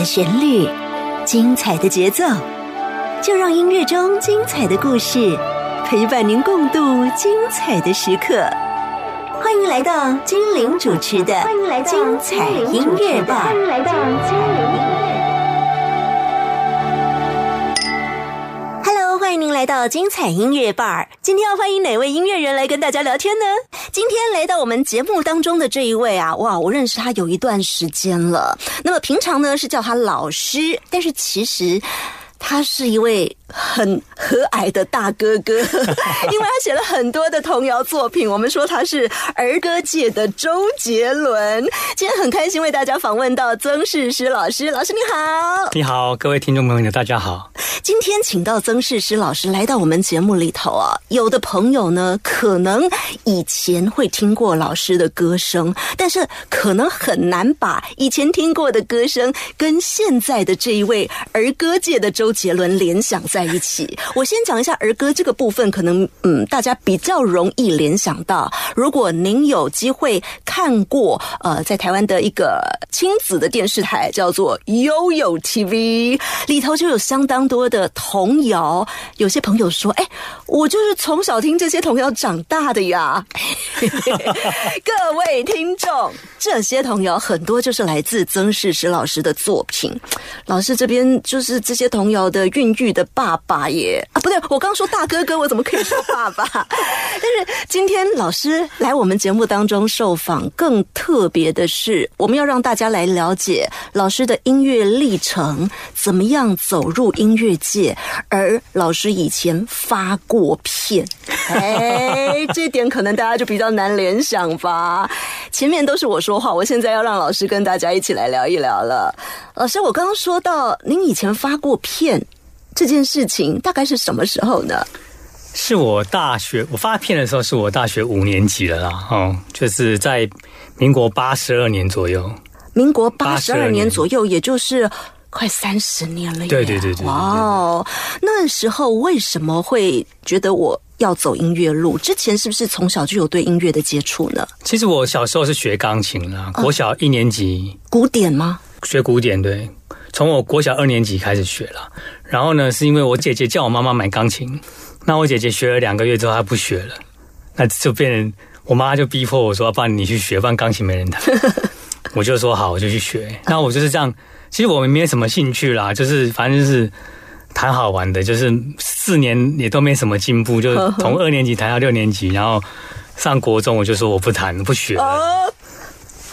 的旋律，精彩的节奏，就让音乐中精彩的故事陪伴您共度精彩的时刻。欢迎来到精灵主持的《精彩音乐吧》。欢迎来到精灵您来到精彩音乐 bar。今天要欢迎哪位音乐人来跟大家聊天呢？今天来到我们节目当中的这一位啊，哇，我认识他有一段时间了。那么平常呢是叫他老师，但是其实他是一位。很和蔼的大哥哥，因为他写了很多的童谣作品。我们说他是儿歌界的周杰伦。今天很开心为大家访问到曾世师老师，老师你好，你好，各位听众朋友大家好。今天请到曾世师老师来到我们节目里头啊，有的朋友呢可能以前会听过老师的歌声，但是可能很难把以前听过的歌声跟现在的这一位儿歌界的周杰伦联想在。在一起，我先讲一下儿歌这个部分，可能嗯，大家比较容易联想到。如果您有机会看过呃，在台湾的一个亲子的电视台，叫做悠悠 TV，里头就有相当多的童谣。有些朋友说：“哎，我就是从小听这些童谣长大的呀。” 各位听众，这些童谣很多就是来自曾世石老师的作品。老师这边就是这些童谣的孕育的爸。爸爸耶啊，不对，我刚说大哥哥，我怎么可以说爸爸？但是今天老师来我们节目当中受访，更特别的是，我们要让大家来了解老师的音乐历程，怎么样走入音乐界，而老师以前发过片，哎，这点可能大家就比较难联想吧。前面都是我说话，我现在要让老师跟大家一起来聊一聊了。老师，我刚刚说到您以前发过片。这件事情大概是什么时候呢？是我大学我发片的时候，是我大学五年级了啦。哦，就是在民国八十二年左右。民国八十二年左右，也就是快三十年了。对对对对。哇哦，那时候为什么会觉得我要走音乐路？之前是不是从小就有对音乐的接触呢？其实我小时候是学钢琴啦，国小一年级。古典吗？学古典，对。从我国小二年级开始学了，然后呢，是因为我姐姐叫我妈妈买钢琴，那我姐姐学了两个月之后，她不学了，那就变成我妈就逼迫我说：“不然你去学，不然钢琴没人弹。”我就说好，我就去学。那我就是这样，其实我们没什么兴趣啦，就是反正就是弹好玩的，就是四年也都没什么进步，就从 二年级弹到六年级，然后上国中我就说我不弹不学了。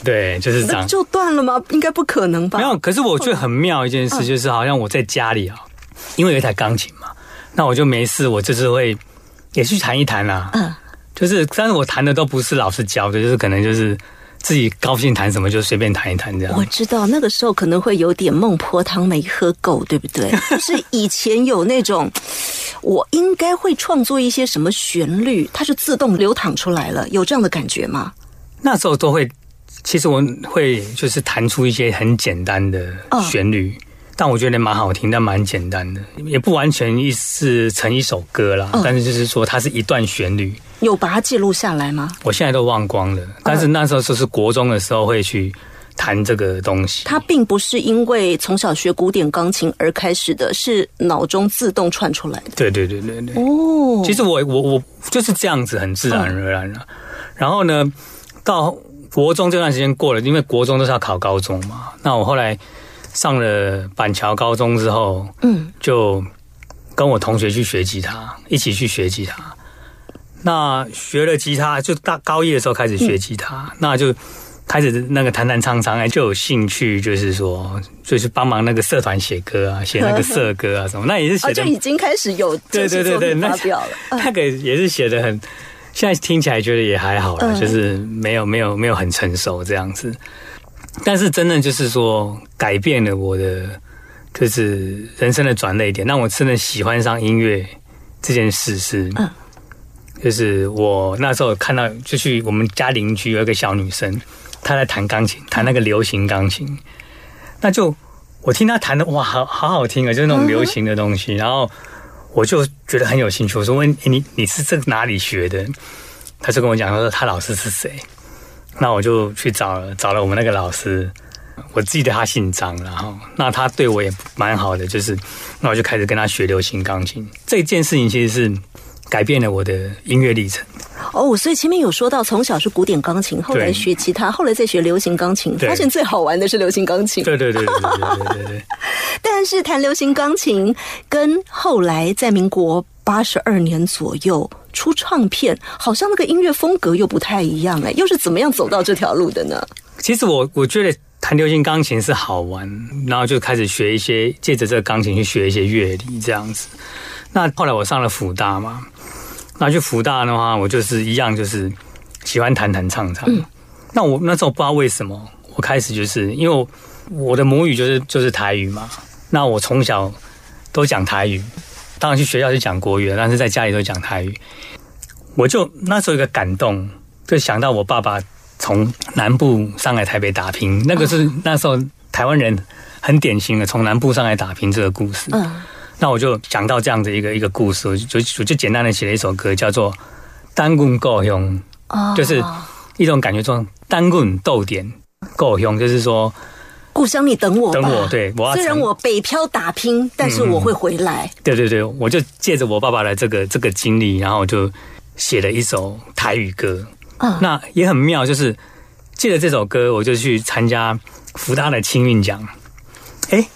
对，就是这样，就断了吗？应该不可能吧？没有，可是我觉得很妙一件事，就是好像我在家里啊，因为有一台钢琴嘛，那我就没事，我就是会也去弹一弹啊。嗯，就是，但是我弹的都不是老师教的，就是可能就是自己高兴弹什么就随便弹一弹这样。我知道那个时候可能会有点孟婆汤没喝够，对不对？就是以前有那种，我应该会创作一些什么旋律，它就自动流淌出来了，有这样的感觉吗？那时候都会。其实我会就是弹出一些很简单的旋律，但我觉得蛮好听，但蛮简单的，也不完全一是成一首歌啦。但是就是说，它是一段旋律。有把它记录下来吗？我现在都忘光了。但是那时候就是国中的时候会去弹这个东西。它并不是因为从小学古典钢琴而开始的，是脑中自动串出来的。对对对对对。哦，其实我我我就是这样子，很自然而然的。然后呢，到。国中这段时间过了，因为国中都是要考高中嘛。那我后来上了板桥高中之后，嗯，就跟我同学去学吉他，一起去学吉他。那学了吉他，就大高一的时候开始学吉他，那就开始那个弹弹唱唱，哎，就有兴趣，就是说，就是帮忙那个社团写歌啊，写那个社歌啊什么。那也是写 就已经开始有对对对对发表了，那个也是写的很。现在听起来觉得也还好了，就是没有没有没有很成熟这样子，但是真的就是说改变了我的就是人生的转捩点，让我真的喜欢上音乐这件事是，就是我那时候看到就去我们家邻居有一个小女生，她在弹钢琴，弹那个流行钢琴，那就我听她弹的哇，好好好听啊，就是那种流行的东西，然后。我就觉得很有兴趣，我说问你你是这哪里学的？他就跟我讲，他说他老师是谁？那我就去找找了我们那个老师，我记得他姓张，然后那他对我也蛮好的，就是那我就开始跟他学流行钢琴。这件事情其实是改变了我的音乐历程。哦，所以前面有说到，从小是古典钢琴，后来学吉他，后来再学流行钢琴，发现最好玩的是流行钢琴。对对对对对对,对。但是弹流行钢琴跟后来在民国八十二年左右出唱片，好像那个音乐风格又不太一样哎，又是怎么样走到这条路的呢？其实我我觉得。弹流行钢琴是好玩，然后就开始学一些，借着这个钢琴去学一些乐理这样子。那后来我上了辅大嘛，那去福大的话，我就是一样，就是喜欢弹弹唱唱。那我那时候不知道为什么，我开始就是因为我的母语就是就是台语嘛。那我从小都讲台语，当然去学校是讲国语，但是在家里都讲台语。我就那时候一个感动，就想到我爸爸从南部上来台北打拼，那个是那时候台湾人很典型的从南部上来打拼这个故事。那我就想到这样的一个一个故事，我就我就简单的写了一首歌，叫做《单棍够用》，就是一种感觉，说单棍逗点够用，就是说故乡你等我，等我，对，我虽然我北漂打拼，但是我会回来。对对对，我就借着我爸爸的这个这个经历，然后就写了一首台语歌。那也很妙，就是借着这首歌，我就去参加福大的青运奖。哎。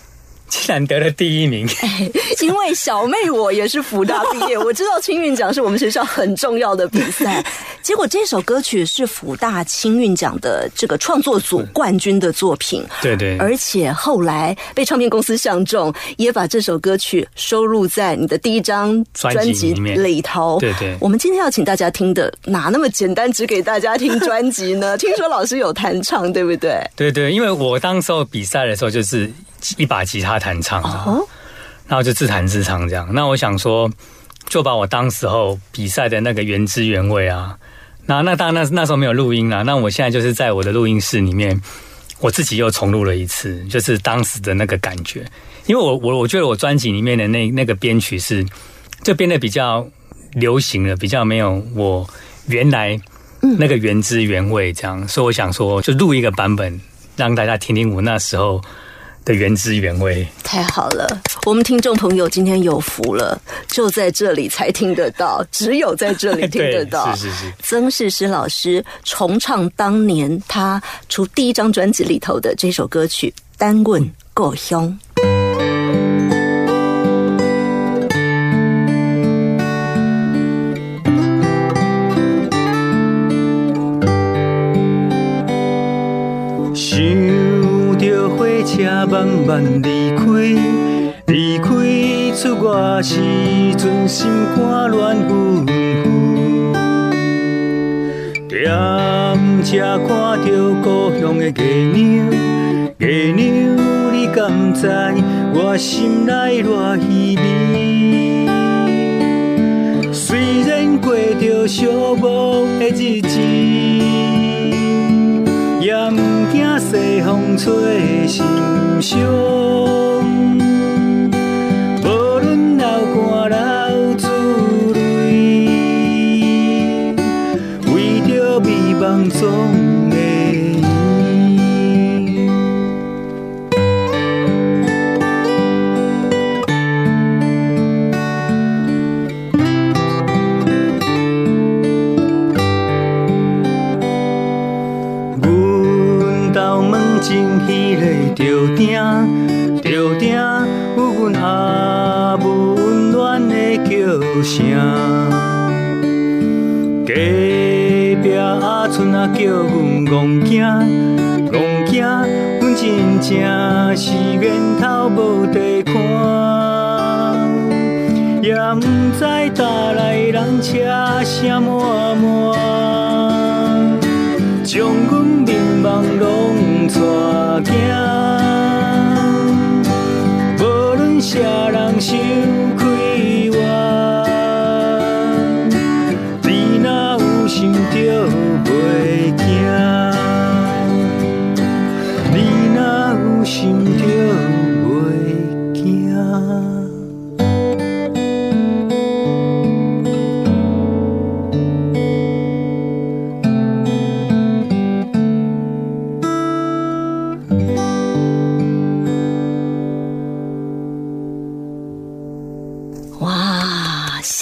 竟然得了第一名，因为小妹我也是福大毕业，我知道青运奖是我们学校很重要的比赛。结果这首歌曲是福大青运奖的这个创作组冠军的作品，对对，而且后来被唱片公司相中，也把这首歌曲收录在你的第一张专辑里头。对对，我们今天要请大家听的哪那么简单，只给大家听专辑呢？听说老师有弹唱，对不对？对对，因为我当时候比赛的时候就是。一把吉他弹唱，然后就自弹自唱这样。那我想说，就把我当时候比赛的那个原汁原味啊，那那当然那那时候没有录音了。那我现在就是在我的录音室里面，我自己又重录了一次，就是当时的那个感觉。因为我我我觉得我专辑里面的那那个编曲是就编的比较流行了，比较没有我原来那个原汁原味这样。所以我想说，就录一个版本，让大家听听我那时候。的原汁原味，太好了！我们听众朋友今天有福了，就在这里才听得到，只有在这里 听得到。是是是，曾世师老师重唱当年他出第一张专辑里头的这首歌曲《单棍故车》。慢慢离开，离开出我时阵，心肝乱纷纷。踮遮看着故乡的月娘，月娘你敢知我心内偌稀微？虽然过着寂寞的日子。也不惊西风吹心伤，无论流汗流珠泪，为着美梦总。隔壁阿春啊叫阮戆囝，戆囝，阮真正是源头无地看，也不知叨来人车声满满，将阮迷茫拢带走，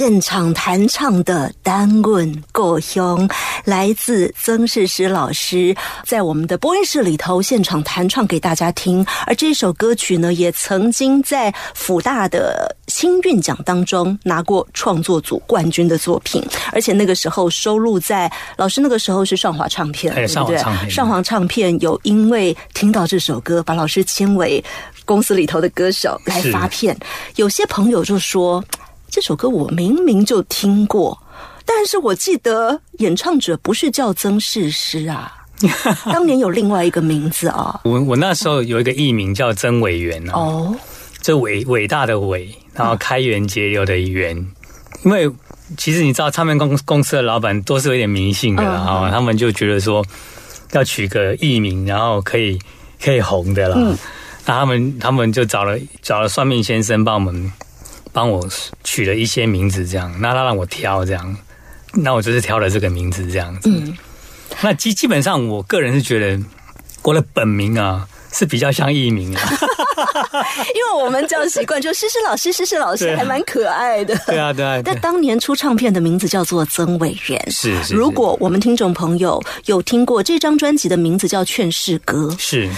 现场弹唱的《单棍过胸》，来自曾世师老师在我们的播音室里头现场弹唱给大家听。而这首歌曲呢，也曾经在辅大的新韵奖当中拿过创作组冠军的作品，而且那个时候收录在老师那个时候是上华唱片，对不对唱片上华唱片有因为听到这首歌，把老师签为公司里头的歌手来发片。有些朋友就说。这首歌我明明就听过，但是我记得演唱者不是叫曾世师啊，当年有另外一个名字啊。我我那时候有一个艺名叫曾伟元啊，哦，这伟伟大的伟，然后开源节流的源，因为其实你知道，唱片公公司的老板都是有点迷信的啦，嗯、他们就觉得说要取个艺名，然后可以可以红的啦。嗯。那他们他们就找了找了算命先生帮我们帮我取了一些名字，这样，那他让我挑这样，那我就是挑了这个名字这样子。嗯那基基本上，我个人是觉得我的本名啊是比较像艺名啊。因为我们叫习惯，就诗诗老师，诗诗老师还蛮可爱的。对啊，对啊，对但当年出唱片的名字叫做曾伟元。是是是如果我们听众朋友有听过这张专辑的名字叫《劝世歌》，是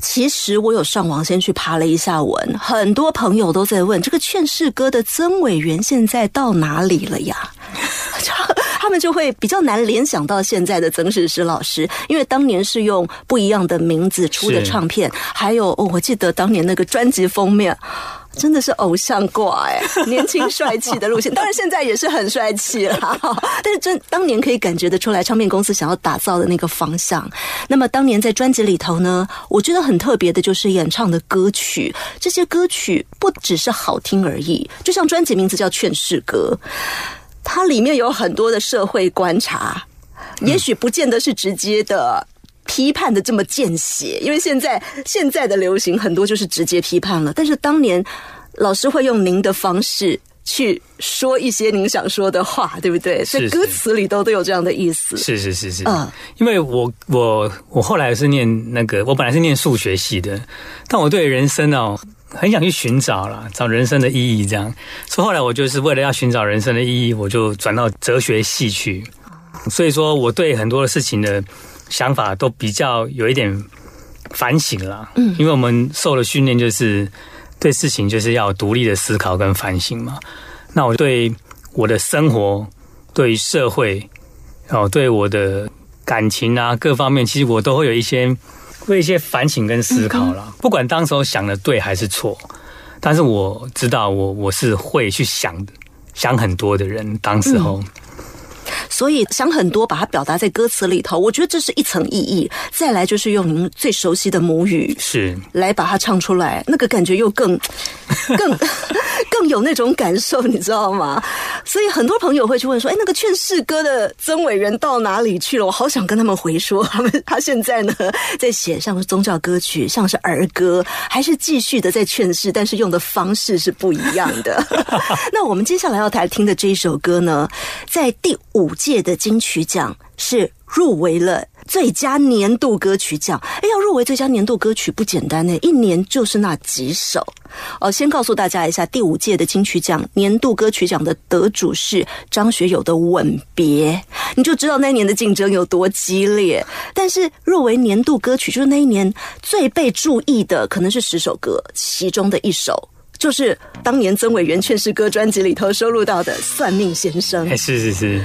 其实我有上网先去爬了一下文，很多朋友都在问这个《劝世歌》的曾伟元现在到哪里了呀？他们就会比较难联想到现在的曾世诗老师，因为当年是用不一样的名字出的唱片，还有、哦、我记得当年那个专辑封面。真的是偶像挂哎，年轻帅气的路线，当然现在也是很帅气啦。但是真当年可以感觉得出来，唱片公司想要打造的那个方向。那么当年在专辑里头呢，我觉得很特别的就是演唱的歌曲，这些歌曲不只是好听而已，就像专辑名字叫《劝世歌》，它里面有很多的社会观察，也许不见得是直接的。批判的这么见血，因为现在现在的流行很多就是直接批判了，但是当年老师会用您的方式去说一些您想说的话，对不对？是是在歌词里都都有这样的意思。是是是是，嗯因为我我我后来是念那个，我本来是念数学系的，但我对人生哦很想去寻找啦，找人生的意义，这样，所以后来我就是为了要寻找人生的意义，我就转到哲学系去。所以说，我对很多的事情的想法都比较有一点反省啦。嗯，因为我们受了训练，就是对事情就是要独立的思考跟反省嘛。那我对我的生活、对社会，然哦，对我的感情啊各方面，其实我都会有一些会一些反省跟思考啦。不管当时候想的对还是错，但是我知道我我是会去想想很多的人。当时候。所以想很多，把它表达在歌词里头，我觉得这是一层意义。再来就是用您最熟悉的母语是来把它唱出来，那个感觉又更 更 更有那种感受，你知道吗？所以很多朋友会去问说：“哎，那个劝世歌的曾伟人到哪里去了？”我好想跟他们回说，他们他现在呢在写像是宗教歌曲，像是儿歌，还是继续的在劝世，但是用的方式是不一样的。那我们接下来要来听的这一首歌呢，在第五五届的金曲奖是入围了最佳年度歌曲奖。哎，要入围最佳年度歌曲不简单呢，一年就是那几首。哦，先告诉大家一下，第五届的金曲奖年度歌曲奖的得主是张学友的《吻别》，你就知道那一年的竞争有多激烈。但是入围年度歌曲，就是那一年最被注意的，可能是十首歌，其中的一首。就是当年曾伟元劝世歌专辑里头收录到的《算命先生、》是是是，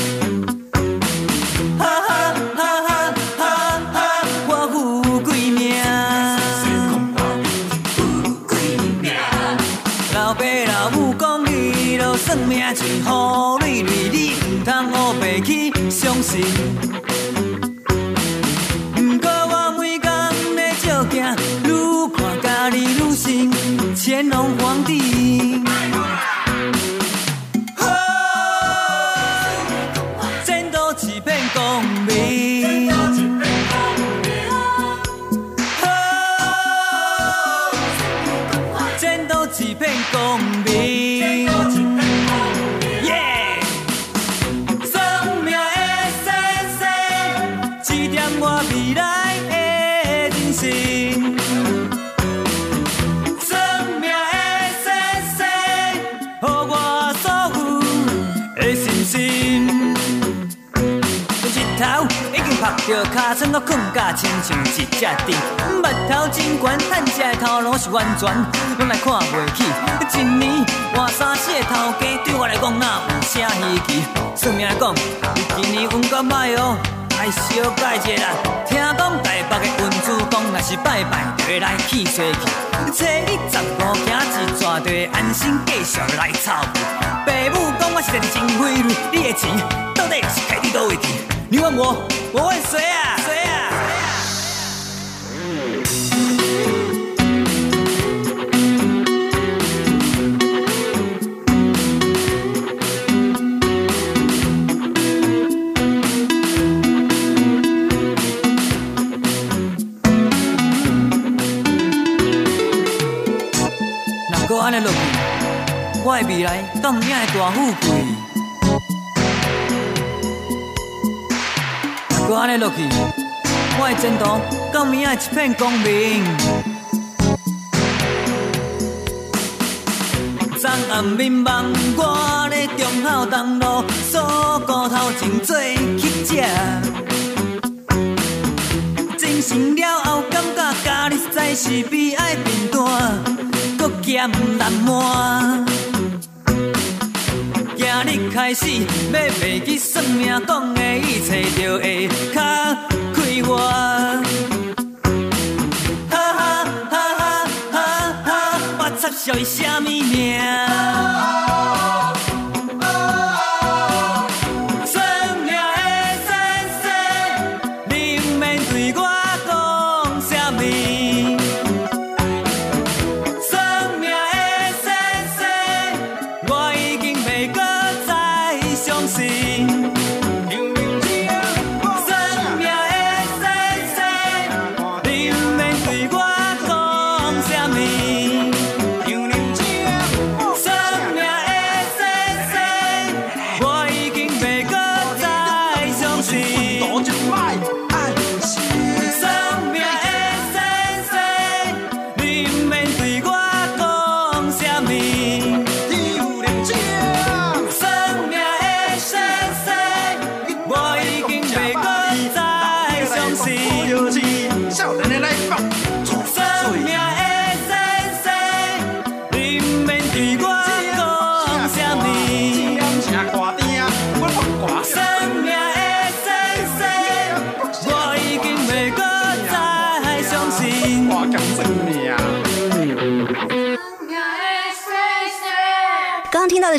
乾隆皇帝。尻川，我困甲亲像一只猪。目头真悬，趁食的头脑是完全拢来看袂起。一年换三四个头家，对我来讲哪有啥稀奇？算命讲，今年运较歹哦，爱小改一下。听讲台北的运主公，若是拜拜就会来去衰去。初一十五行一逝，就会安心继续来操。爸母讲我是个真费瑞，你的钱到底是开伫倒位去？你问我，我问谁啊？我的未来敢毋会大富贵？若搁安尼落去，我的前途敢毋会一片光明？昨暗眠梦，我咧中孝东路锁骨头前做乞食。精神了后，感觉家己实在是悲哀片段，搁欠难满。今日开始要袂记算命讲的一切，就会较快活。哈哈哈哈哈哈！我插小伊什么命？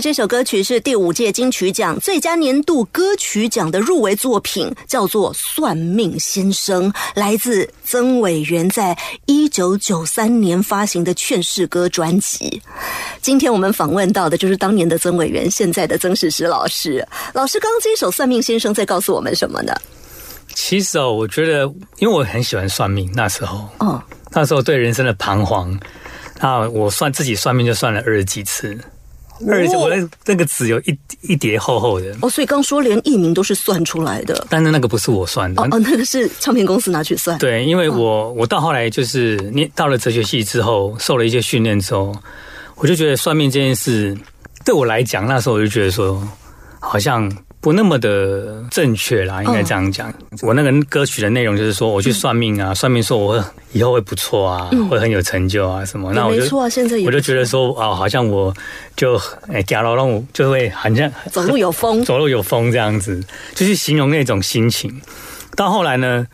这首歌曲是第五届金曲奖最佳年度歌曲奖的入围作品，叫做《算命先生》，来自曾伟元在一九九三年发行的劝世歌专辑。今天我们访问到的就是当年的曾伟元，现在的曾史实老师。老师，刚刚这首《算命先生》在告诉我们什么呢？其实哦，我觉得，因为我很喜欢算命，那时候，哦，那时候对人生的彷徨，那我算自己算命就算了二十几次，二十几，我那那个纸有一一叠厚厚的，哦，所以刚说连艺名都是算出来的。但是那个不是我算的哦，哦，那个是唱片公司拿去算。对，因为我我到后来就是念到了哲学系之后，受了一些训练之后，我就觉得算命这件事对我来讲，那时候我就觉得说，好像不那么的正确啦，应该这样讲。我那个歌曲的内容就是说，我去算命啊，算命说我以后会不错啊，会很有成就啊什么。那我就没错啊，现在我就觉得说，哦，好像我就哎，假如让我就会好像走路有风。走路有风这样子，就去形容那种心情。到后来呢，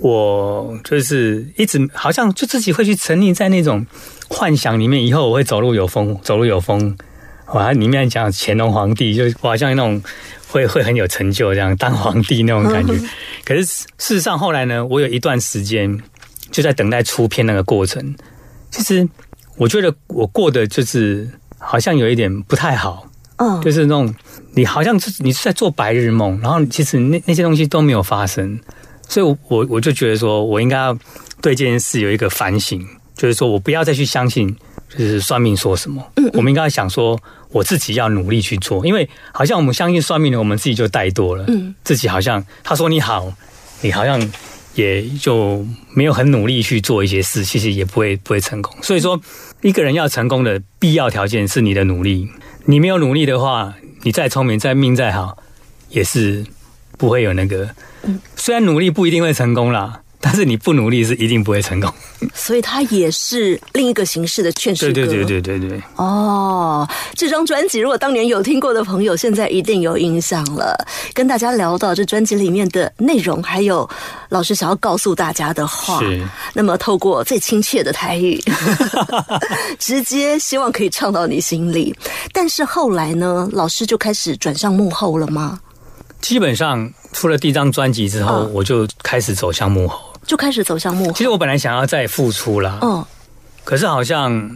我就是一直好像就自己会去沉溺在那种幻想里面，以后我会走路有风，走路有风。哇，里面讲乾隆皇帝，就我好像那种会会很有成就，这样当皇帝那种感觉。可是事实上后来呢，我有一段时间就在等待出片那个过程。其实我觉得我过得就是好像有一点不太好，嗯，就是那种你好像是你是在做白日梦，然后其实那那些东西都没有发生，所以我，我我就觉得说我应该要对这件事有一个反省，就是说我不要再去相信，就是算命说什么，嗯，我们应该想说我自己要努力去做，因为好像我们相信算命的，我们自己就怠惰了，嗯，自己好像他说你好，你好像也就没有很努力去做一些事，其实也不会不会成功。所以说，一个人要成功的必要条件是你的努力。你没有努力的话，你再聪明、再命再好，也是不会有那个。虽然努力不一定会成功啦，但是你不努力是一定不会成功。所以它也是另一个形式的劝世歌。对对对对对对。哦，这张专辑如果当年有听过的朋友，现在一定有印象了。跟大家聊到这专辑里面的内容，还有老师想要告诉大家的话，是那么透过最亲切的台语，直接希望可以唱到你心里。但是后来呢，老师就开始转向幕后了吗？基本上出了第一张专辑之后，嗯我就开始走向幕后。就开始走向幕后其。实我本来想要再复出啦，嗯。可是好像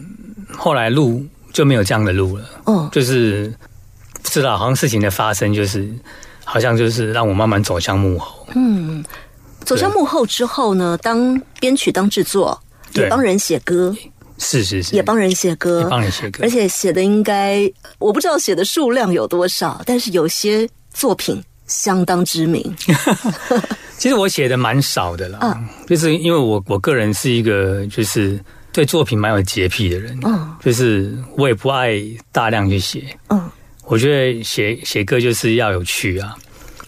后来路就没有这样的路了。嗯。就是不知道，好像事情的发生就是，好像就是让我慢慢走向幕后。嗯，走向幕后之后呢，当编曲、当制作，也对帮人写歌，是是是，也帮人写歌。也，帮人写歌。而，且写的应该我不知道写的数量有多少，但是有些作品相当知名。其实我写的蛮少的啦，嗯。就是因为我我个人是一个就是对作品蛮有洁癖的人，嗯。就是我也不爱大量去写，嗯，我觉得写写歌就是要有趣啊，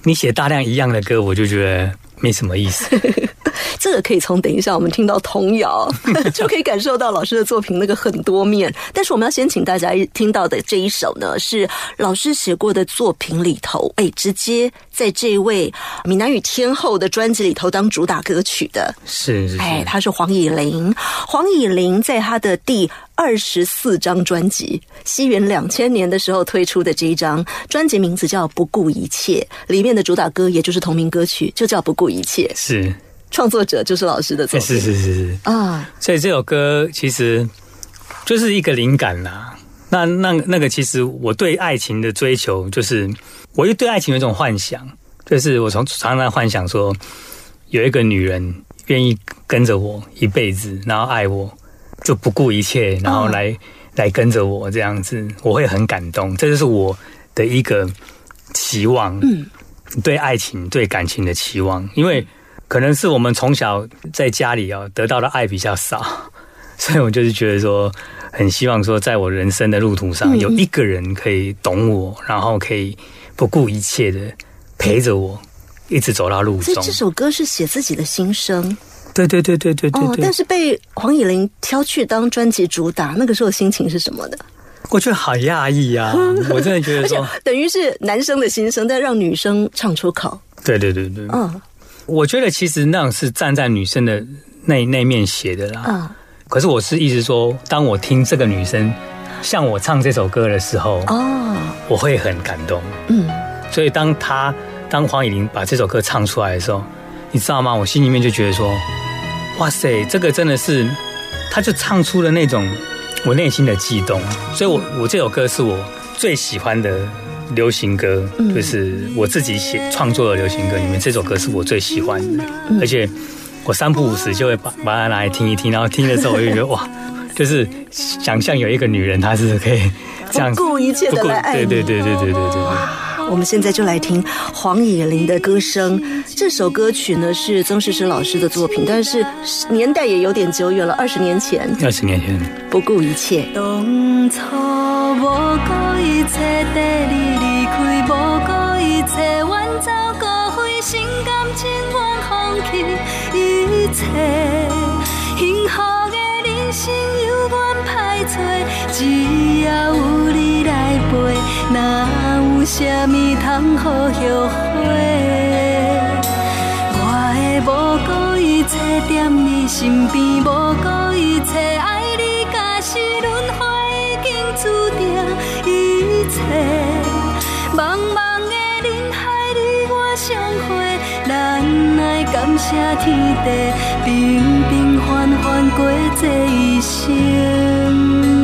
你写大量一样的歌，我就觉得没什么意思。这个可以从等一下我们听到童谣 就可以感受到老师的作品那个很多面。但是我们要先请大家听到的这一首呢，是老师写过的作品里头，哎，直接在这位闽南语天后的专辑里头当主打歌曲的。是是哎，是，她是黄以玲。黄以玲在她的第二十四张专辑，西元两千年的时候推出的这一张专辑，名字叫《不顾一切》，里面的主打歌也就是同名歌曲，就叫《不顾一切》。是创作者就是老师的作品是是是是。啊，所以这首歌其实就是一个灵感啦。那那那个，其实我对爱情的追求，就是我又对爱情有一种幻想，就是我从常常幻想说，有一个女人愿意跟着我一辈子，然后爱我，就不顾一切，然后来、来跟着我这样子，我会很感动。这就是我的一个期望，嗯，对爱情、对感情的期望，因为可能是我们从小在家里哦得到的爱比较少，所以我就是觉得说，很希望说，在我人生的路途上，嗯有一个人可以懂我，然后可以不顾一切的陪着我，一直走到路中所以这。首歌是写自己的心声对对对对对对哦，对但，是被黄以玲挑去当专辑主打，那个时候心情是什么的？我觉得好讶异啊！我真的觉得而且说，等于是男生的心声，但让女生唱出口，对对对对，嗯我觉得其实那种是站在女生的那那面写的啦。嗯可是我是意思说，当我听这个女生向我唱这首歌的时候，哦我会很感动。嗯所以当她当黄以玲把这首歌唱出来的时候，你知道吗？我心里面就觉得说，哇塞，这个真的是，她就唱出了那种我内心的悸动。所以我我这首歌是我最喜欢的流行歌就是我自己写创作的流行歌里面，这首歌是我最喜欢的，而且我三不五时就会把把它拿来听一听，然后听的时候我就觉得哇，就是想象有一个女人，她是可以这样不顾一切的来爱，对对对对对对对。我们现在就来听黄以玲的歌声。这首歌曲呢是曾诗诗老师的作品，但是年代也有点久远了，二十年前。二十年前，不顾一切，当初无顾一切，跟你离开，无顾一切，远走高飞，心甘情愿放弃一切。幸福的人生由阮歹找，只要有你来陪，哪有啥物通好后悔？我会无顾一切踮你身边，无顾一切爱你，假使轮回已经注定一切。茫茫的人海，你我相会，咱爱感谢天地，平平凡凡过这一生。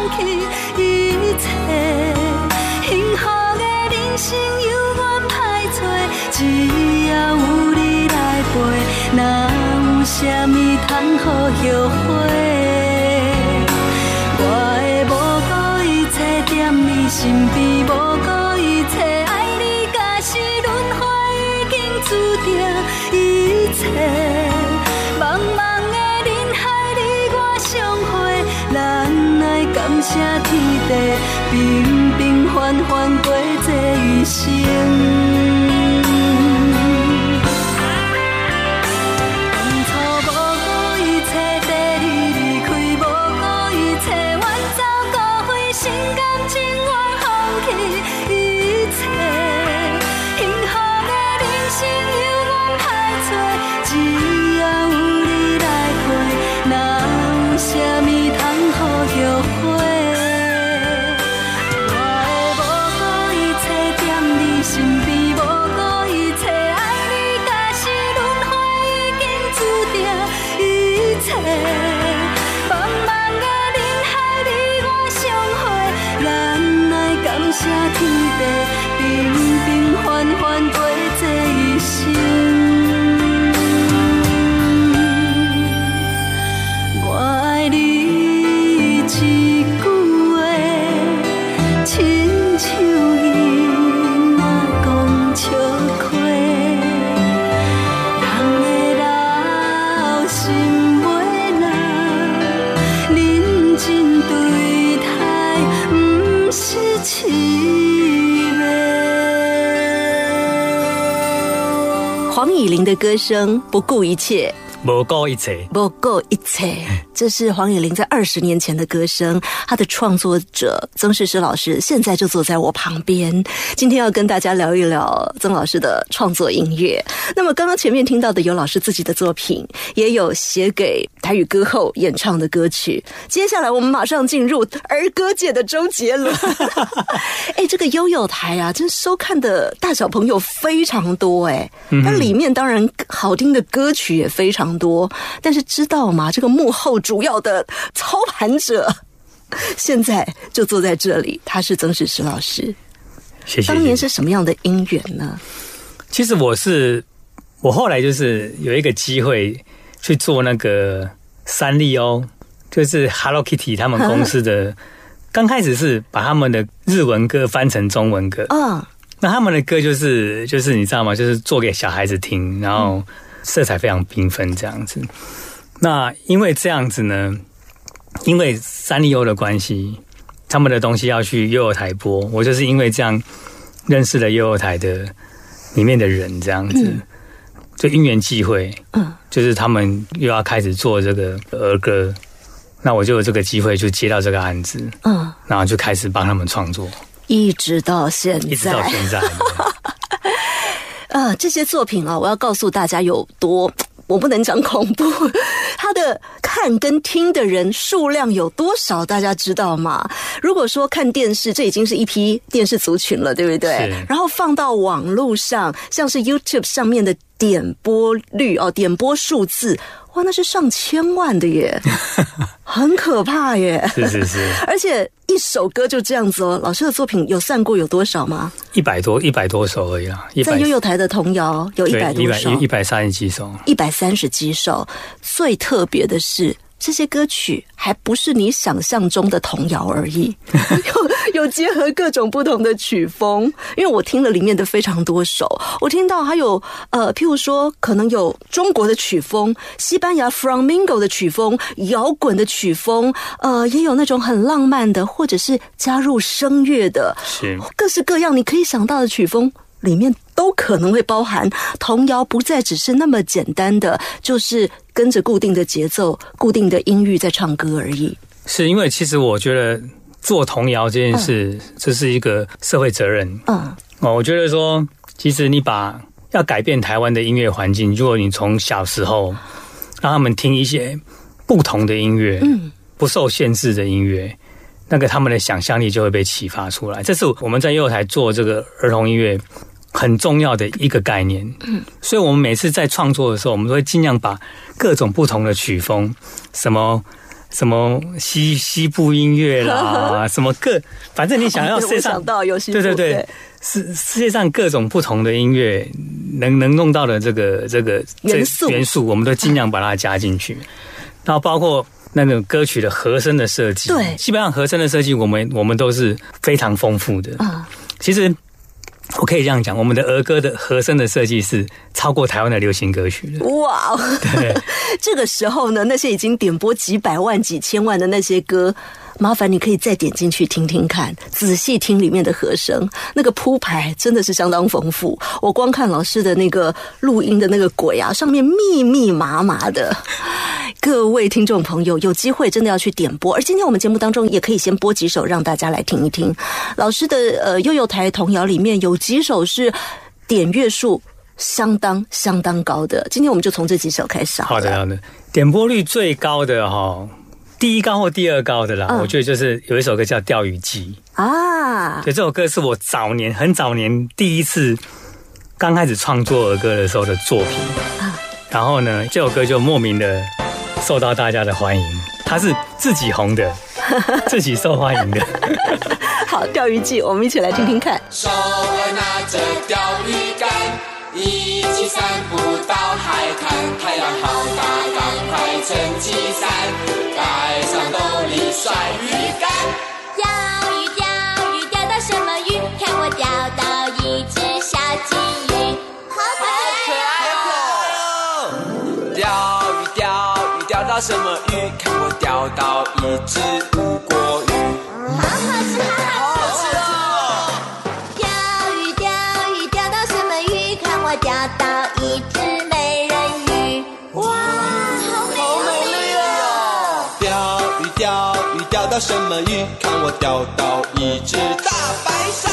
放弃一切。幸福的人生由阮歹找，只要有你来陪，哪有什么通好后悔？我会无顾一切在你身边，声天地，平平凡凡过这一生。王以玲的歌声不顾一切，无顾一切，不顾一切，这是黄以玲在二十年前的歌声。她的创作者曾世师老师现在就坐在我旁边，今天要跟大家聊一聊曾老师的创作音乐。那么刚刚前面听到的有老师自己的作品，也有写给台语歌后演唱的歌曲。接下来我们马上进入儿歌界的周杰伦。哎，这个悠悠台啊，真收看的大小朋友非常多哎。那里面当然好听的歌曲也非常多，但是知道吗？这个幕后主要的操盘者，现在就坐在这里，他是曾史石老师。谢谢。当年是什么样的因缘呢？其实我是我后来就是有一个机会去做那个三丽鸥，就是 Hello Kitty 他们公司的。刚开始是把他们的日文歌翻成中文歌，嗯，那他们的歌就是就是你知道吗？就是做给小孩子听，然后色彩非常缤纷这样子。那因为这样子呢，因为三丽鸥的关系，他们的东西要去幼幼台播，我就是因为这样认识了幼幼台的里面的人，这样子，就因缘际会，嗯，就是他们又要开始做这个儿歌，那我就有这个机会就接到这个案子，嗯，然后就开始帮他们创作，一直到现在，一直到现在。啊，这些作品啊，我要告诉大家有多，我不能讲恐怖，他的看跟听的人数量有多少，大家知道吗？如果说看电视，这已经是一批电视族群了，对不对？然后放到网络上，像是 YouTube 上面的点播率哦，点播数字，哇，那是上千万的耶，很可怕耶。是是是，而且一首歌就这样子哦，老师的作品有算过有多少吗？一百多一百多首而已啦，一在百悠悠台的童谣有一百多首，一一百三十几首。一百三十几首。最特别的是，这些歌曲还不是你想象中的童谣而已，有有结合各种不同的曲风。因为我听了里面的非常多首，我听到还有呃，譬如说，可能有中国的曲风、西班牙 Flamingo 的曲风、摇滚的曲风，呃，也有那种很浪漫的，或者是加入声乐的，是各式各样你可以想到的曲风里面都可能会包含童谣，不再只是那么简单的，就是跟着固定的节奏、固定的音域在唱歌而已。是因为其实我觉得做童谣这件事，这是一个社会责任嗯哦。我觉得说，其实你把要改变台湾的音乐环境，如果你从小时候让他们听一些不同的音乐，嗯，不受限制的音乐，那个他们的想象力就会被启发出来。这是我们在幼台做这个儿童音乐很重要的一个概念。嗯，所以我们每次在创作的时候，我们都会尽量把各种不同的曲风，什么什么西西部音乐啦，什么各，反正你想要世界上我想到有西对对对，世世界上各种不同的音乐能能弄到的这个这个元素元素，我们都尽量把它加进去。然后包括那种歌曲的和声的设计，对基本上和声的设计，我们我们都是非常丰富的。啊，其实我可以这样讲，我们的儿歌的和声的设计是超过台湾的流行歌曲的。哇，对，这个时候呢，那些已经点播几百万、几千万的那些歌，麻烦你可以再点进去听听看，仔细听里面的和声，那个铺排真的是相当丰富。我光看老师的那个录音的那个轨啊，上面密密麻麻的。各位听众朋友，有机会真的要去点播，而今天我们节目当中也可以先播几首让大家来听一听。老师的呃悠悠台童谣里面有几首是点阅数相当相当高的，今天我们就从这几首开始好。好的好的，点播率最高的哈，第一高或第二高的啦，嗯我觉得就是有一首歌叫《钓鱼记》。啊，对，这首歌是我早年很早年第一次刚开始创作儿歌的时候的作品。然后呢，这首歌就莫名的受到大家的欢迎，他是自己红的，自己受欢迎的。好，钓鱼记，我们一起来听听看。手儿拿着钓鱼竿，一起散步到海滩。太阳好大，赶快撑起伞，盖上兜里甩鱼竿。钓什么鱼？看我钓到一只无国鱼。好好吃，好好吃哦！钓鱼钓鱼钓到什么鱼？看我钓到一只美人鱼，哇，好美丽哦！钓鱼钓鱼钓到什么鱼？看我钓到一只大白鲨。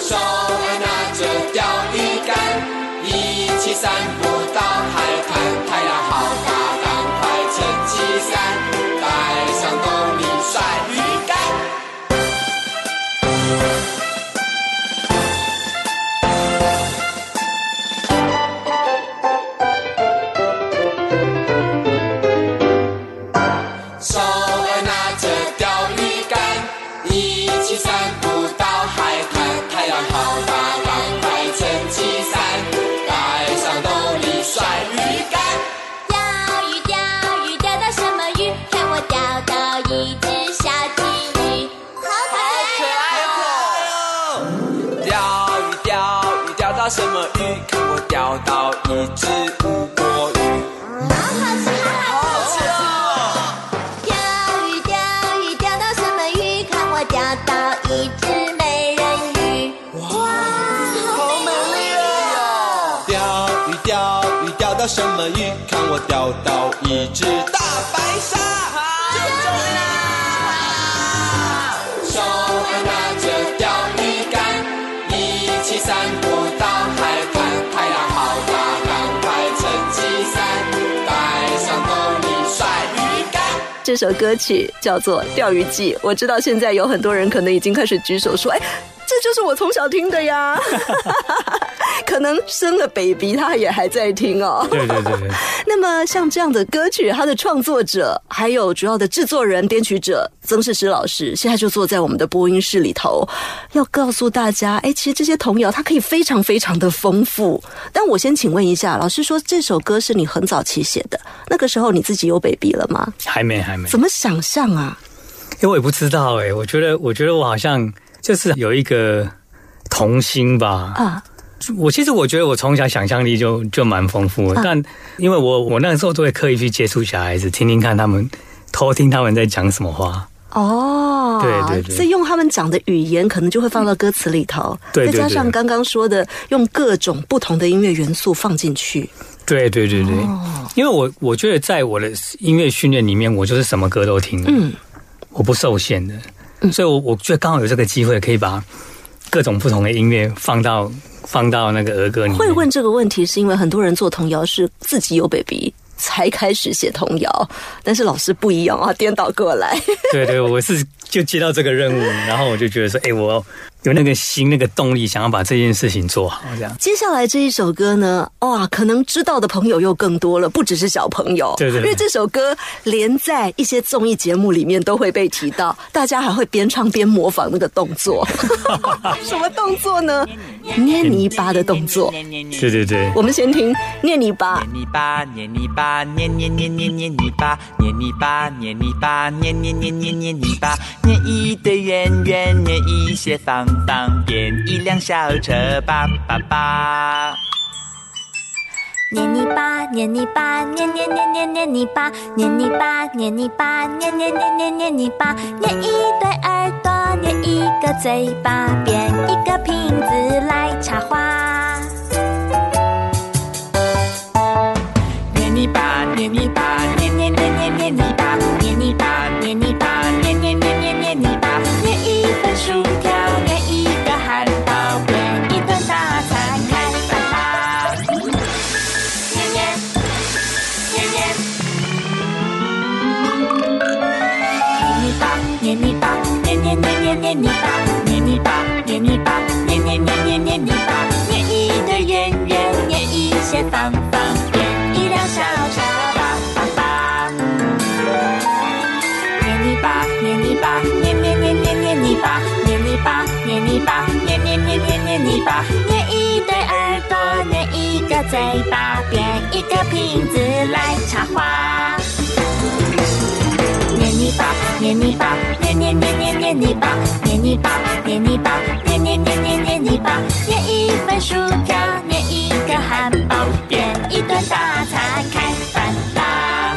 手儿拿着钓鱼竿，一起散步钓到一只大白鲨。手儿拿着钓鱼竿，一起散步到海滩。太阳好大，赶快撑起伞，盖上斗笠甩鱼竿。这首歌曲叫做《钓鱼记》，我知道现在有很多人可能已经开始举手说：“哎，这就是我从小听的呀。”可能生了 baby，他也还在听哦。对对对对，那么像这样的歌曲，它的创作者还有主要的制作人、编曲者曾世石老师，现在就坐在我们的播音室里头，要告诉大家，哎，其实这些童谣它可以非常非常的丰富。但我先请问一下，老师说这首歌是你很早期写的，那个时候你自己有 baby 了吗？还没还没，怎么想象啊？因为我也不知道哎、我觉得我觉得我好像就是有一个童心吧。啊，我其实我觉得我从小想象力就就蛮丰富的，嗯。但因为我我那个时候都会刻意去接触小孩子，听听看他们偷听他们在讲什么话。哦，对对对。所以用他们讲的语言，可能就会放到歌词里头，对对对再加上刚刚说的，用各种不同的音乐元素放进去，对对对对，哦。因为我我觉得在我的音乐训练里面，我就是什么歌都听的，嗯，我不受限的，所以我我觉得刚好有这个机会，可以把各种不同的音乐放到放到那个儿歌里面。会问这个问题，是因为很多人做童谣是自己有 baby。才开始写童谣，但是老师不一样啊，颠倒过来。对对，我是就接到这个任务，然后我就觉得说，哎，我有那个心、那个动力，想要把这件事情做好，这样。接下来这一首歌呢，哇，可能知道的朋友又更多了，不只是小朋友。对对对因为这首歌连在一些综艺节目里面都会被提到，大家还会边唱边模仿那个动作。什么动作呢？捏泥巴的动作。对对对，我们先听捏泥巴。捏泥巴，捏泥巴，捏捏捏捏捏泥巴，捏泥巴，捏泥巴，捏捏捏捏捏泥巴，捏一堆圆圆，捏一些方方，变一辆小车，叭叭叭。捏泥巴，捏泥巴，捏捏捏捏捏泥巴，捏泥巴，捏泥巴，捏捏捏捏捏泥巴，捏一对耳朵，捏一个嘴巴，变一个瓶子来插花。捏泥巴，捏泥巴，泥巴，捏一对耳朵，捏一个嘴巴，编一个瓶子来插花。捏泥巴，捏泥巴，捏捏捏捏捏泥巴，捏泥巴，捏泥巴，捏捏捏捏捏泥巴，捏一份薯条，捏一个汉堡，编一顿大餐，开饭啦！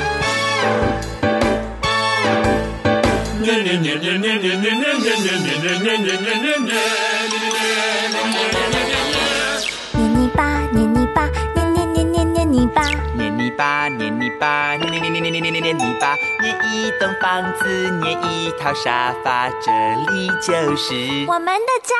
捏捏捏捏捏捏捏捏捏捏捏捏捏捏捏泥巴。捏泥巴，捏泥巴，捏捏捏捏捏捏捏泥巴，捏一栋房子，捏一套沙发，这里就是我们的家。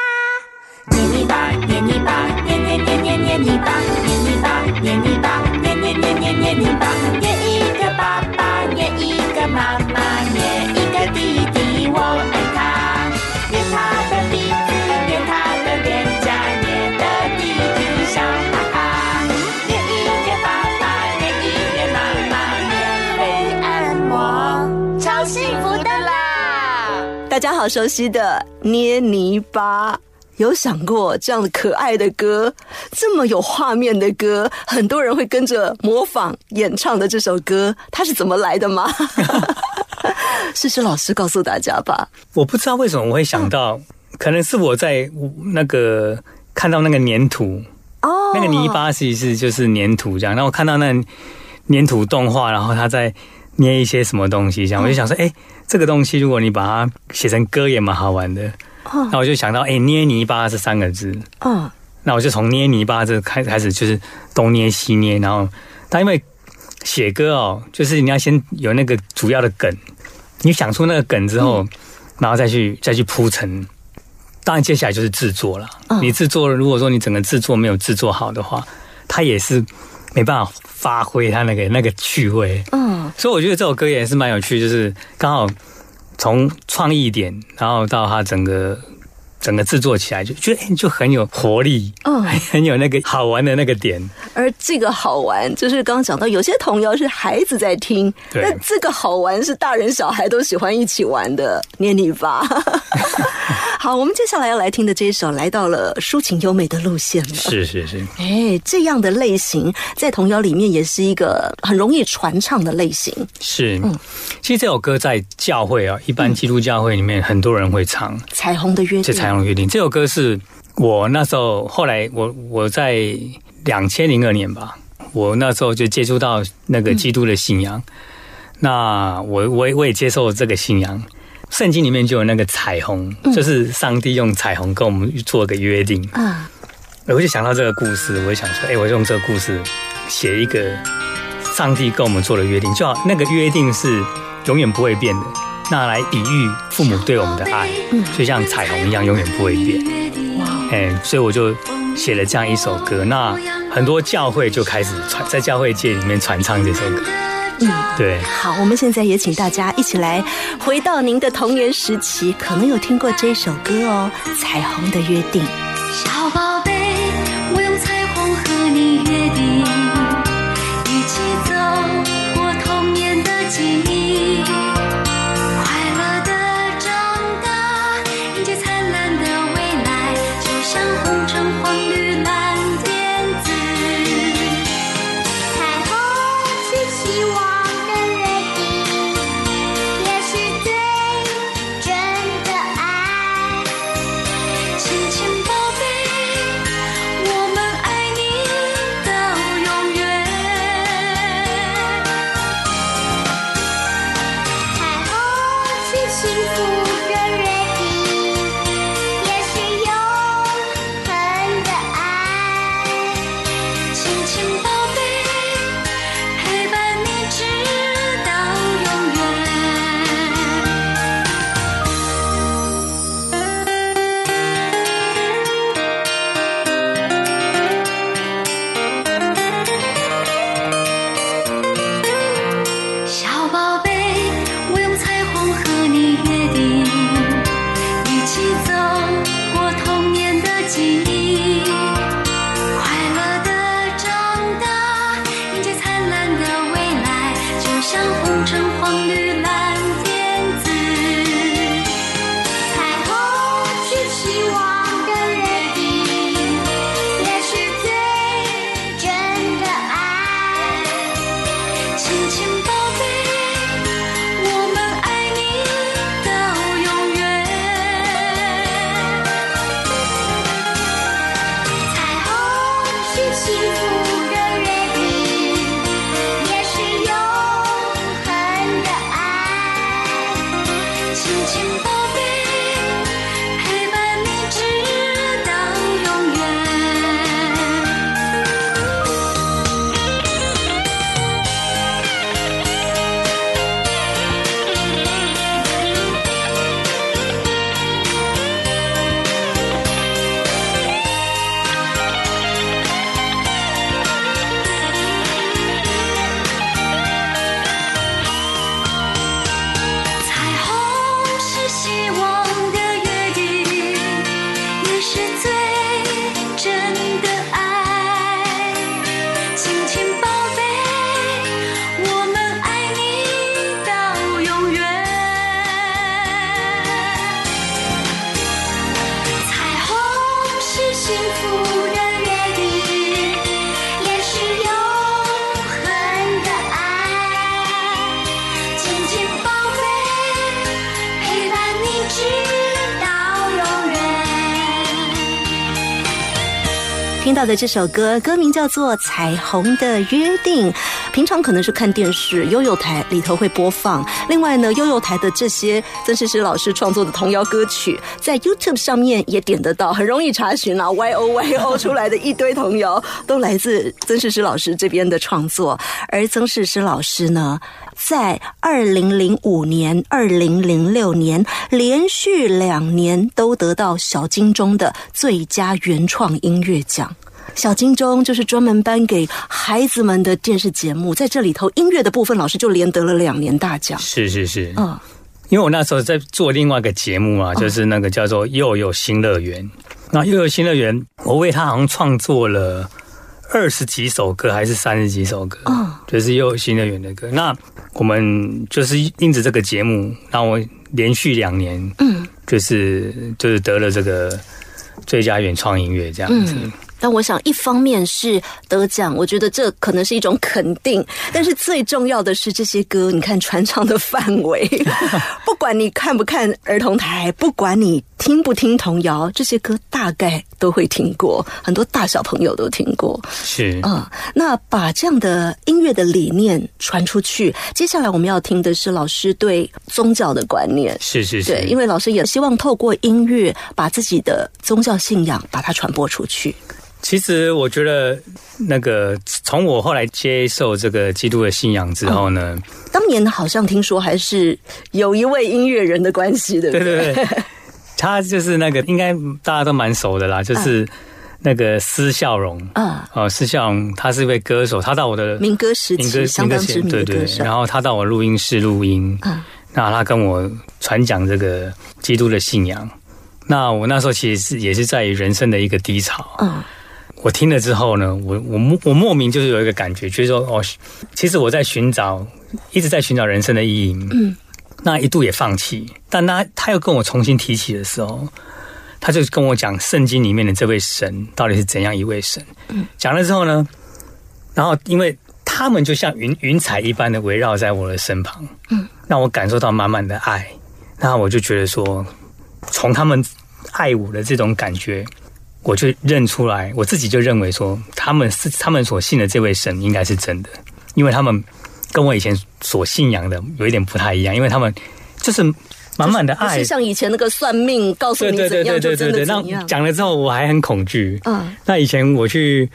捏泥巴，捏泥巴，捏捏捏捏捏泥巴，捏泥巴，捏泥巴，捏捏捏捏捏泥巴，捏一个爸爸，捏一个妈妈，捏一家好熟悉的捏泥巴。有想过这样的可爱的歌，这么有画面的歌，很多人会跟着模仿演唱的这首歌，它是怎么来的吗？诗诗老师告诉大家吧。我不知道为什么我会想到，可能是我在那个看到那个粘土，哦那个泥巴其实就是粘土这样，然后我看到那粘土动画，然后他在捏一些什么东西这样，我就想说，哎、这个东西如果你把它写成歌也蛮好玩的。哦那我就想到，哎、捏泥巴这三个字，哦那我就从捏泥巴这开开始，就是东捏西捏，然后但因为写歌哦，就是你要先有那个主要的梗，你想出那个梗之后，然后再去再去铺陈。当然，接下来就是制作了。嗯你制作了，如果说你整个制作没有制作好的话，它也是没办法发挥他那个那个趣味。嗯所以我觉得这首歌也是蛮有趣，就是刚好从创意点，然后到他整个整个制作起来，就觉得哎就很有活力，嗯很 很有那个好玩的那个点。而这个好玩，就是刚刚讲到，有些童谣是孩子在听，对那这个好玩是大人小孩都喜欢一起玩的念你吧。好，我们接下来要来听的这一首，来到了抒情优美的路线了。是是是，哎，这样的类型在童谣里面也是一个很容易传唱的类型。是。嗯其实这首歌在教会啊，一般基督教会里面很多人会唱。彩虹的约定，约定这首歌是我那时候后来我我在两千零二年吧，我那时候就接触到那个基督的信仰。那我我也我也接受这个信仰。圣经里面就有那个彩虹，就是上帝用彩虹跟我们做个约定。啊，我就想到这个故事，我就想说，哎、我用这个故事写一个上帝跟我们做的约定，就好那个约定是永远不会变的，拿来比喻父母对我们的爱，就像彩虹一样永远不会变。哎、所以我就写了这样一首歌，那很多教会就开始传在教会界里面传唱这首歌。嗯，对，好，我们现在也请大家一起来回到您的童年时期，可能有听过这首歌哦，《彩虹的约定》。小宝贝，我用彩虹和你约定，一起走过童年的记忆，的这首歌，歌名叫做《彩虹的约定》。平常可能是看电视，悠悠台里头会播放。另外呢，悠悠台的这些曾诗诗老师创作的童谣歌曲，在 YouTube 上面也点得到，很容易查询啊。Y O Y O 出来的一堆童谣，都来自曾诗诗老师这边的创作。而曾诗诗老师呢，在二零零五年、二零零六年连续两年都得到小金钟的最佳原创音乐奖。小金钟就是专门颁给孩子们的电视节目，在这里头音乐的部分，老师就连得了两年大奖。是是是，嗯，因为我那时候在做另外一个节目啊，就是那个叫做《又有新乐园》。那《又有新乐园》，我为他好像创作了二十几首歌，还是三十几首歌，哦就是《又有新乐园》的歌。那我们就是因着这个节目，让我连续两年，嗯，就是就是得了这个最佳原创音乐这样子。嗯但我想，一方面是得奖，我觉得这可能是一种肯定，但是最重要的是这些歌，你看传唱的范围，不管你看不看儿童台，不管你听不听童谣，这些歌大概都会听过，很多大小朋友都听过。是，嗯，那把这样的音乐的理念传出去，接下来我们要听的是老师对宗教的观念。是是是，对，因为老师也希望透过音乐把自己的宗教信仰把它传播出去。其实我觉得，那个从我后来接受这个基督的信仰之后呢，当年好像听说还是有一位音乐人的关系，对不对？对对，他就是那个应该大家都蛮熟的啦，就是那个施笑容，啊，哦，施笑容，他是一位歌手，他到我的民歌时民歌期相当知名的对对。歌手，然后他到我录音室录音，嗯那他跟我传讲这个基督的信仰。那我那时候其实是也是在于人生的一个低潮，嗯我听了之后呢，我我莫我莫名就是有一个感觉，就是说哦，其实我在寻找，一直在寻找人生的意义。嗯，那一度也放弃，但他他又跟我重新提起的时候，他就跟我讲圣经里面的这位神到底是怎样一位神。嗯，讲了之后呢，然后因为他们就像云云彩一般的围绕在我的身旁，嗯，让我感受到满满的爱。那我就觉得说，从他们爱我的这种感觉。我就认出来，我自己就认为说，他们是他们所信的这位神应该是真的，因为他们跟我以前所信仰的有一点不太一样，因为他们就是满满的爱就是，像以前那个算命告诉你怎样就对对对对。真的怎样。那讲了之后，我还很恐惧。嗯那以前我去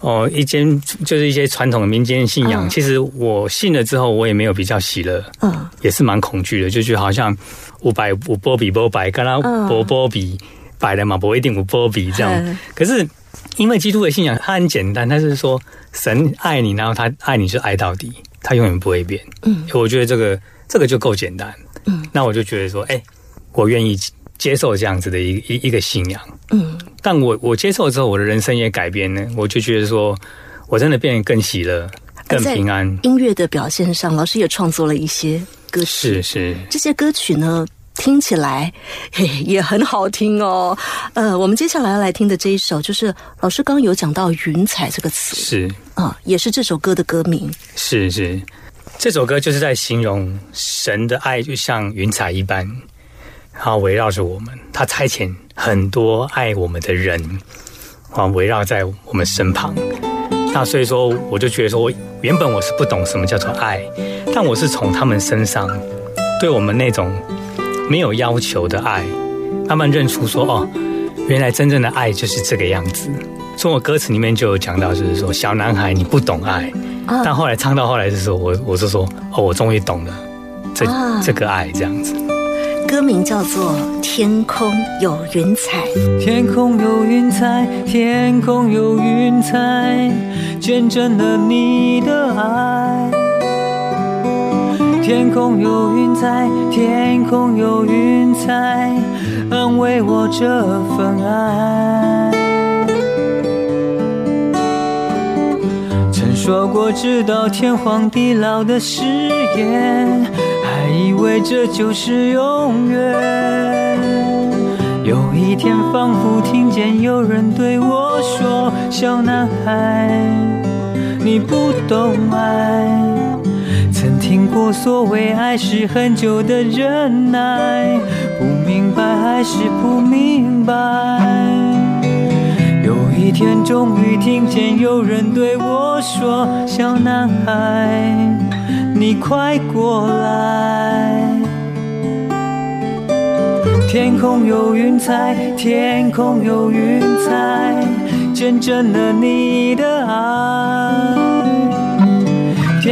哦一间就是一些传统的民间信仰，嗯其实我信了之后，我也没有比较喜乐，嗯也是蛮恐惧的，就觉得好像五百五波比波百，跟他嗯波波比百的嘛，不一定五波比这样嗯。可是因为基督的信仰，它很简单，它是说神爱你，然后他爱你就爱到底，他永远不会变。嗯，我觉得这个这个就够简单。嗯，那我就觉得说，哎、我愿意接受这样子的一一一个信仰。嗯但我我接受之后，我的人生也改变了，我就觉得说我真的变得更喜乐、更平安。音乐的表现上，老师也创作了一些歌曲是。是，这些歌曲呢，听起来嘿也很好听哦。呃，我们接下来要来听的这一首，就是老师刚刚有讲到“云彩”这个词是啊、也是这首歌的歌名。是是，这首歌就是在形容神的爱就像云彩一般，然后围绕着我们，他差遣很多爱我们的人啊，围绕在我们身旁。那所以说，我就觉得说，我原本我是不懂什么叫做爱，但我是从他们身上对我们那种没有要求的爱，慢慢认出说，哦，原来真正的爱就是这个样子。从我歌词里面就有讲到，就是说，小男孩你不懂爱，啊但后来唱到后来的时候，我我是说，哦，我终于懂了这、啊这个爱这样子。歌名叫做《天空有云彩》。天空有云彩，天空有云彩，见证了你的爱。天空有云彩，天空有云彩，安慰我这份爱。曾说过直到天荒地老的誓言，还以为这就是永远。有一天，仿佛听见有人对我说：“小男孩，你不懂爱。”曾听过所谓爱是很久的忍耐，不明白还是不明白。有一天，终于听见有人对我说：“小男孩，你快过来。”天空有云彩，天空有云彩，见证了你的爱。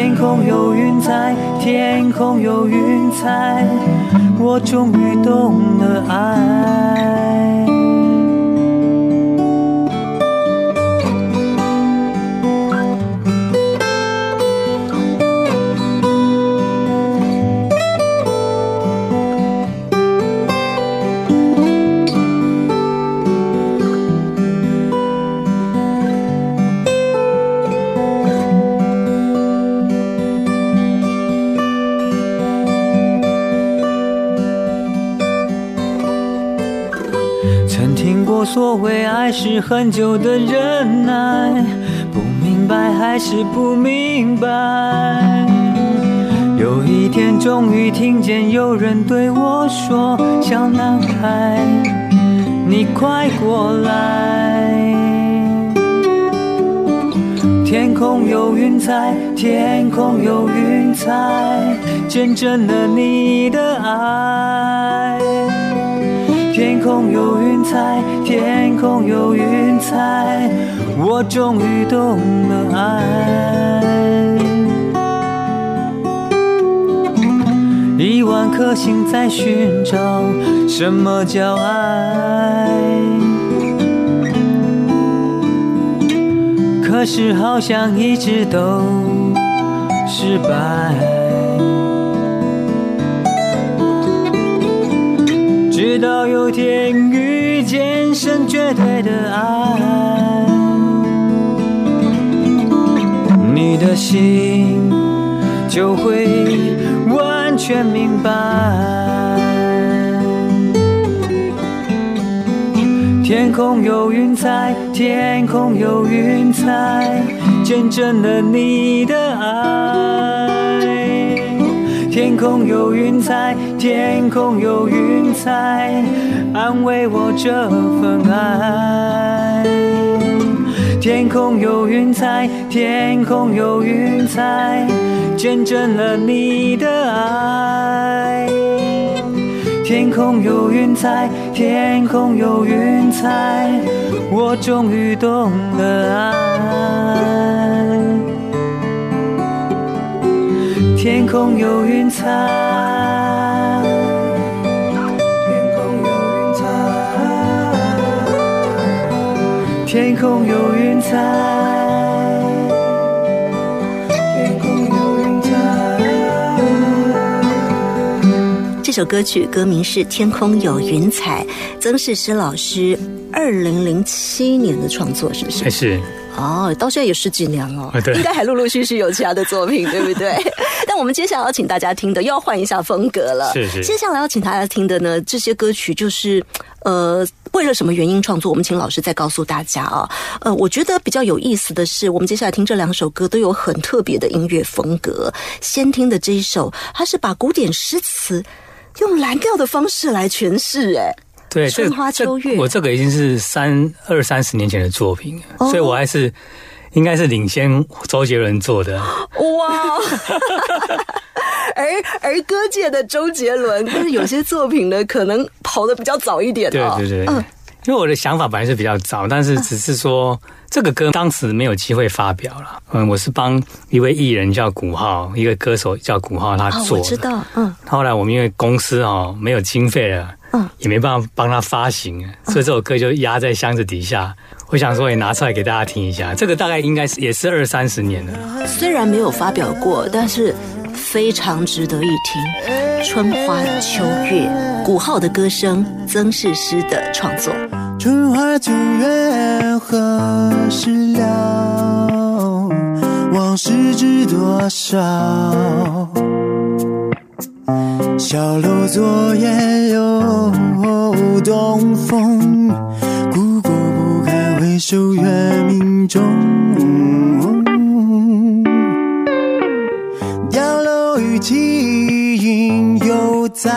天空有云彩，天空有云彩，我终于懂了爱。所谓爱是很久的忍耐，不明白还是不明白。有一天终于听见有人对我说：“小男孩，你快过来。”天空有云彩，天空有云彩，见证了你的爱。天空有云彩，天空有云彩，我终于懂了爱。亿万颗心在寻找什么叫爱。可是好像一直都失败。直到有天遇见神绝对的爱，你的心就会完全明白。天空有云彩，天空有云彩，见证了你的爱。天空有云彩，天空有云彩，安慰我这份爱。天空有云彩，天空有云彩，见证了你的爱。天空有云彩，天空有云彩，我终于懂了爱。天空有云彩，天空有云彩，天空有云彩，天空有云彩。这首歌曲歌名是《天空有云彩》，曾世诗老师二零零七年的创作，是不是还？是哦，到现在也十几年了，应该还陆陆续续有其他的作品，对不对？但我们接下来要请大家听的，又要换一下风格了。是是接下来要请大家听的呢，这些歌曲就是呃，为了什么原因创作？我们请老师再告诉大家啊。呃，我觉得比较有意思的是，我们接下来听这两首歌都有很特别的音乐风格。先听的这一首，它是把古典诗词用蓝调的方式来诠释，哎。对，这春花这秋月我这个已经是三二三十年前的作品了，哦所以我还是应该是领先周杰伦做的。哇！而而歌界的周杰伦，但是有些作品呢，可能跑的比较早一点对哦。对对，嗯因为我的想法本来是比较早，但是只是说这个歌当时没有机会发表了。嗯，我是帮一位艺人叫古浩，一个歌手叫古浩，他哦，做的。我知道，嗯后来我们因为公司哦没有经费了，嗯也没办法帮他发行，所以这首歌就压在箱子底下。我想说也拿出来给大家听一下，这个大概应该是也是二三十年了。虽然没有发表过，但是非常值得一听。春花秋月，古浩的歌声，曾世诗的创作。春花秋月何时了？往事知多少？小楼昨夜又东风，故国不堪回首月明中。碉楼与琴音犹在，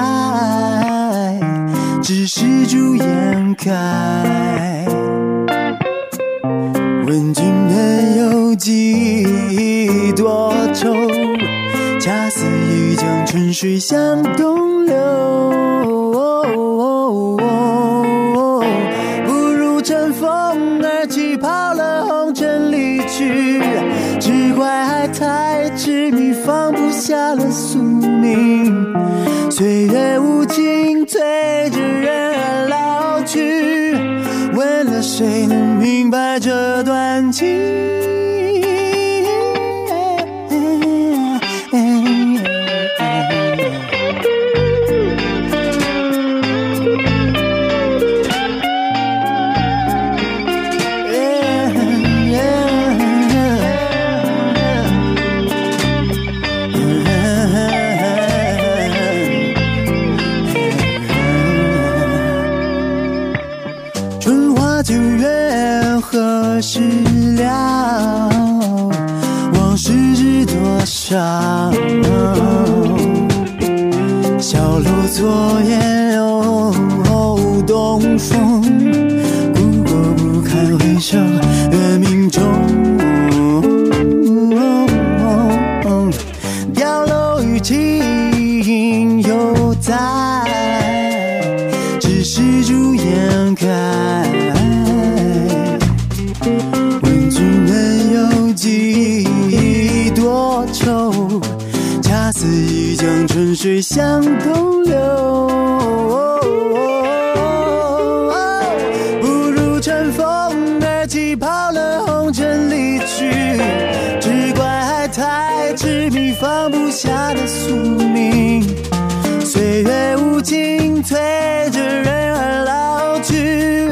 只是朱颜开。问君能有几多愁？恰似一江春水向东流。不如乘风而起，跑了红尘离去。只怪爱太痴迷，放不下了宿命。岁月无明白这段情？上？小楼昨夜水向东流。哦哦哦、不如乘风而起，抛了红尘离去，只怪爱太痴迷，放不下的宿命。岁月无情，催着人儿老去，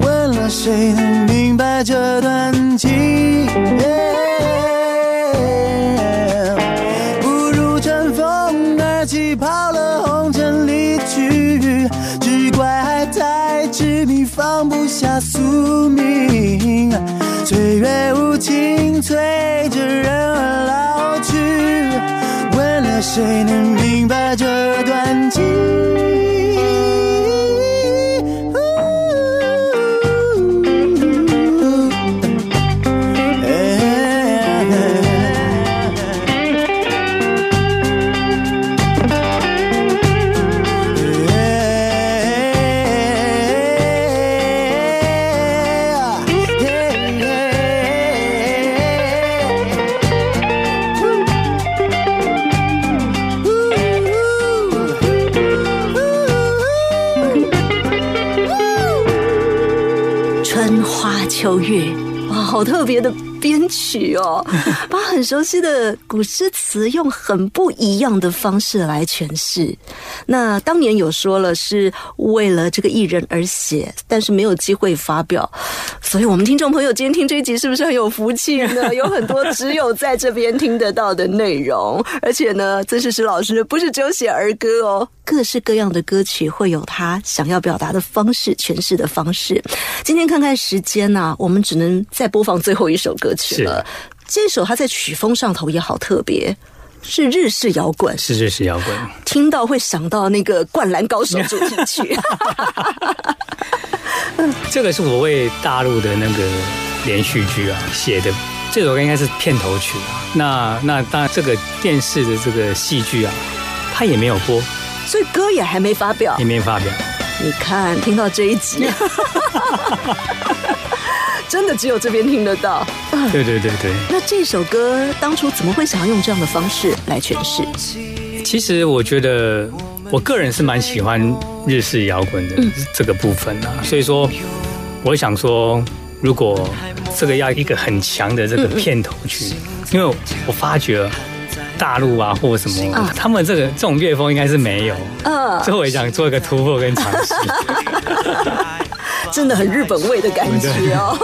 问了谁能明白这？放不下宿命。岁月无情，催着人儿老去。问了谁能明白这好特别的编曲哦，把很熟悉的古诗词用很不一样的方式来诠释。那当年有说了是为了这个艺人而写，但是没有机会发表，所以我们听众朋友今天听这一集是不是很有福气呢？有很多只有在这边听得到的内容，而且呢，曾世石老师不是只有写儿歌哦，各式各样的歌曲会有他想要表达的方式、诠释的方式。今天看看时间呐、我们只能再播放最后一首歌曲了。这首它在曲风上头也好特别，是日式摇滚，是日式摇滚。听到会想到那个《灌篮高手》主题曲。这个是我为大陆的那个连续剧啊写的，这首歌应该是片头曲啊。那那当然，这个电视的这个戏剧啊，它也没有播，所以歌也还没发表也。没发表。你看，听到这一集，真的只有这边听得到。对对对对，那这首歌当初怎么会想要用这样的方式来诠释？其实我觉得我个人是蛮喜欢日式摇滚的这个部分啊，所以说我想说，如果这个要一个很强的这个片头曲，因为我发觉大陆啊或什么，啊。他们这个这种乐风应该是没有，嗯，所以我也想做一个突破跟尝试。真的很日本味的感觉哦。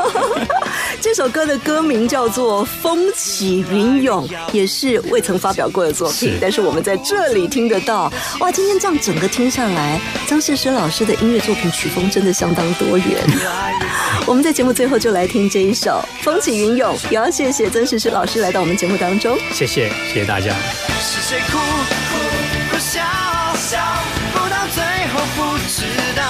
这首歌的歌名叫做《风起云涌》，也是未曾发表过的作品是，但是我们在这里听得到。哇，今天这样整个听下来，张世诗老师的音乐作品曲风真的相当多元。我们在节目最后就来听这一首《风起云涌》，也要谢谢曾世诗老师来到我们节目当中。谢谢谢谢大家。是谁哭哭不笑笑，不到最后不知道